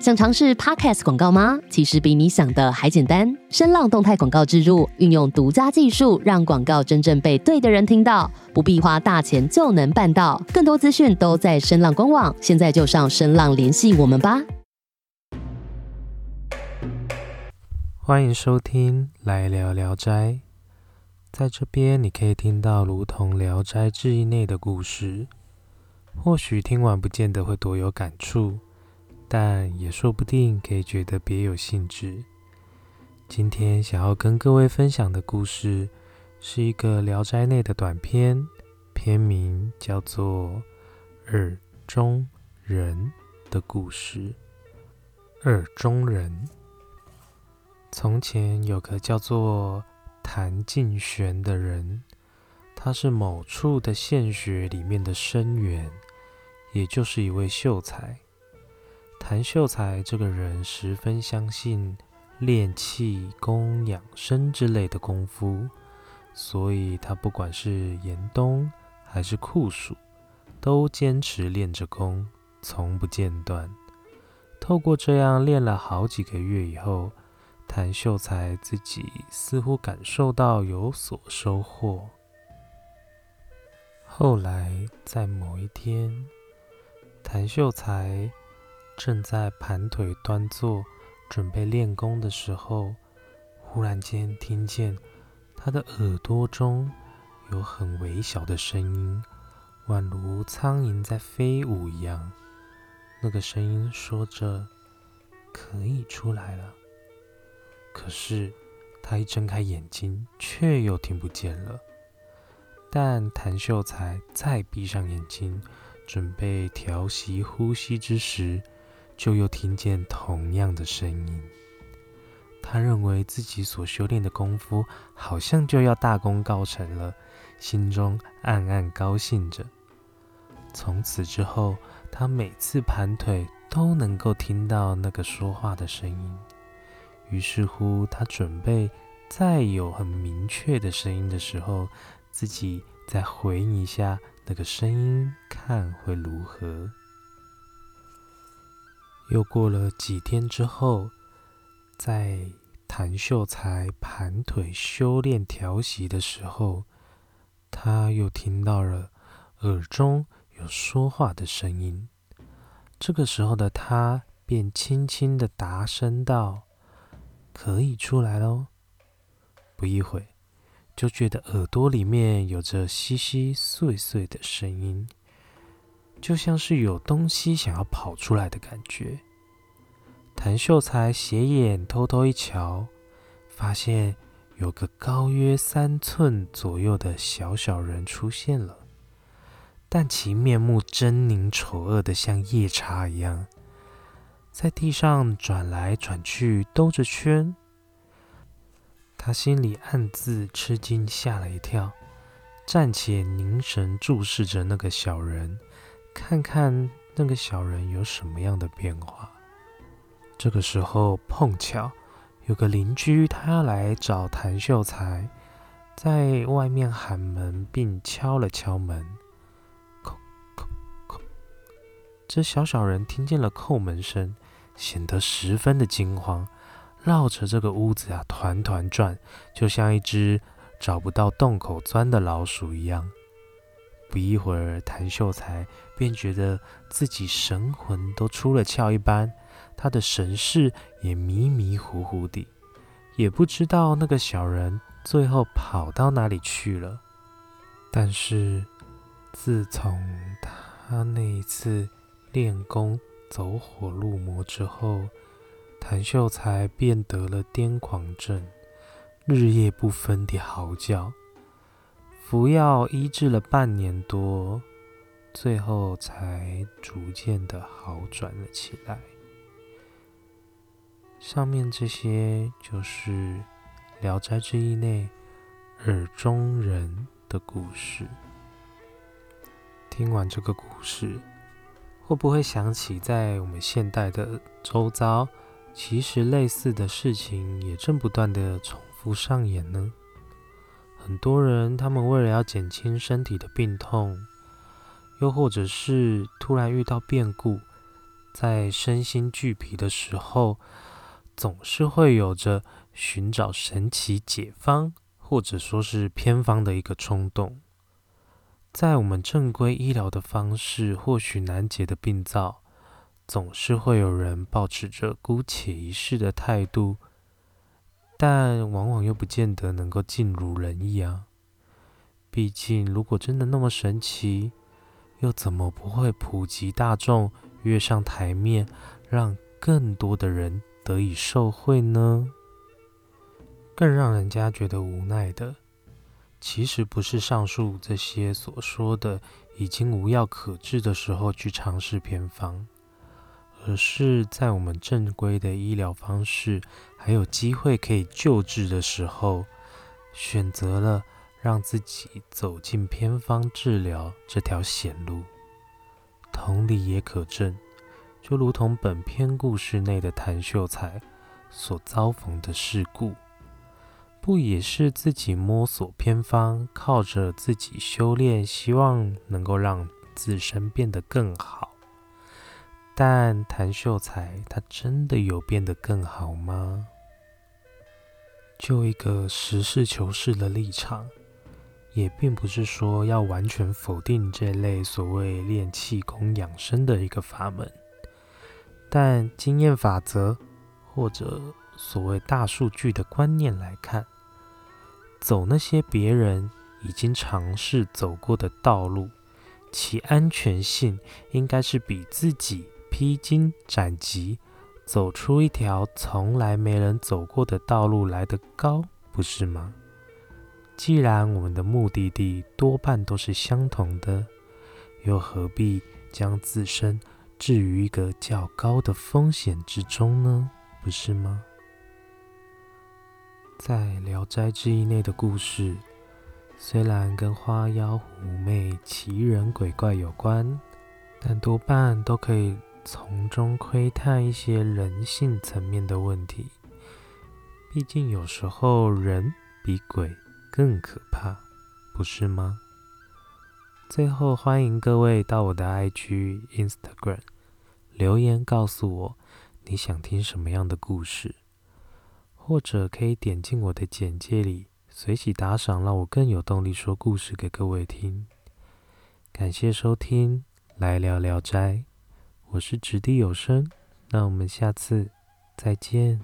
想尝试 Podcast 广告吗？其实比你想的还简单。声浪动态广告植入，运用独家技术，让广告真正被对的人听到，不必花大钱就能办到。更多资讯都在声浪官网，现在就上声浪联系我们吧。欢迎收听《来聊聊斋》，在这边你可以听到如同《聊斋志异》内的故事，或许听完不见得会多有感触。但也说不定可以觉得别有兴致。今天想要跟各位分享的故事，是一个《聊斋》内的短篇，篇名叫做《耳中人》的故事。耳中人，从前有个叫做谭敬玄的人，他是某处的县学里面的生员，也就是一位秀才。谭秀才这个人十分相信练气功、养生之类的功夫，所以他不管是严冬还是酷暑，都坚持练着功，从不间断。透过这样练了好几个月以后，谭秀才自己似乎感受到有所收获。后来在某一天，谭秀才。正在盘腿端坐，准备练功的时候，忽然间听见他的耳朵中有很微小的声音，宛如苍蝇在飞舞一样。那个声音说着：“可以出来了。”可是他一睁开眼睛，却又听不见了。但谭秀才再闭上眼睛，准备调息呼吸之时，就又听见同样的声音，他认为自己所修炼的功夫好像就要大功告成了，心中暗暗高兴着。从此之后，他每次盘腿都能够听到那个说话的声音。于是乎，他准备再有很明确的声音的时候，自己再回应一下那个声音，看会如何。又过了几天之后，在谭秀才盘腿修炼调息的时候，他又听到了耳中有说话的声音。这个时候的他便轻轻的答声道：“可以出来喽。”不一会，就觉得耳朵里面有着稀稀碎碎的声音。就像是有东西想要跑出来的感觉。谭秀才斜眼偷偷一瞧，发现有个高约三寸左右的小小人出现了，但其面目狰狞丑恶的像夜叉一样，在地上转来转去兜着圈。他心里暗自吃惊，吓了一跳。暂且凝神注视着那个小人，看看那个小人有什么样的变化。这个时候碰巧有个邻居，他要来找谭秀才，在外面喊门，并敲了敲门，叩叩叩。这小小人听见了叩门声，显得十分的惊慌，绕着这个屋子啊团团转，就像一只找不到洞口钻的老鼠一样。不一会儿，谭秀才便觉得自己神魂都出了窍一般，他的神识也迷迷糊糊的，也不知道那个小人最后跑到哪里去了。但是，自从他那一次练功走火入魔之后，谭秀才便得了癫狂症，日夜不分地嚎叫。服药医治了半年多，最后才逐渐的好转了起来。上面这些就是《聊斋志异》内耳中人的故事。听完这个故事，会不会想起在我们现代的周遭，其实类似的事情也正不断的重复上演呢？很多人，他们为了要减轻身体的病痛，又或者是突然遇到变故，在身心俱疲的时候，总是会有着寻找神奇解方，或者说是偏方的一个冲动。在我们正规医疗的方式或许难解的病灶，总是会有人保持着姑且一试的态度，但往往又不见得能够尽如人意啊。毕竟，如果真的那么神奇，又怎么不会普及大众，跃上台面，让更多的人得以受惠呢？更让人家觉得无奈的。其实不是上述这些所说的已经无药可治的时候去尝试偏方，而是在我们正规的医疗方式还有机会可以救治的时候，选择了让自己走进偏方治疗这条险路。同理也可证，就如同本篇故事内的谭秀才所遭逢的事故。不也是自己摸索偏方，靠着自己修炼，希望能够让自身变得更好。但谭秀才他真的有变得更好吗？就一个实事求是的立场，也并不是说要完全否定这类所谓练气功养生的一个法门。但经验法则或者所谓大数据的观念来看，走那些别人已经尝试走过的道路，其安全性应该是比自己披荆斩棘走出一条从来没人走过的道路来得高，不是吗？既然我们的目的地多半都是相同的，又何必将自身置于一个较高的风险之中呢？不是吗？在《聊斋志异》内的故事，虽然跟花妖狐媚、奇人鬼怪有关，但多半都可以从中窥探一些人性层面的问题。毕竟有时候人比鬼更可怕，不是吗？最后，欢迎各位到我的 IG、Instagram 留言，告诉我你想听什么样的故事。或者可以点进我的简介里，随喜打赏，让我更有动力说故事给各位听。感谢收听，来聊聊斋，我是掷地有声，那我们下次再见。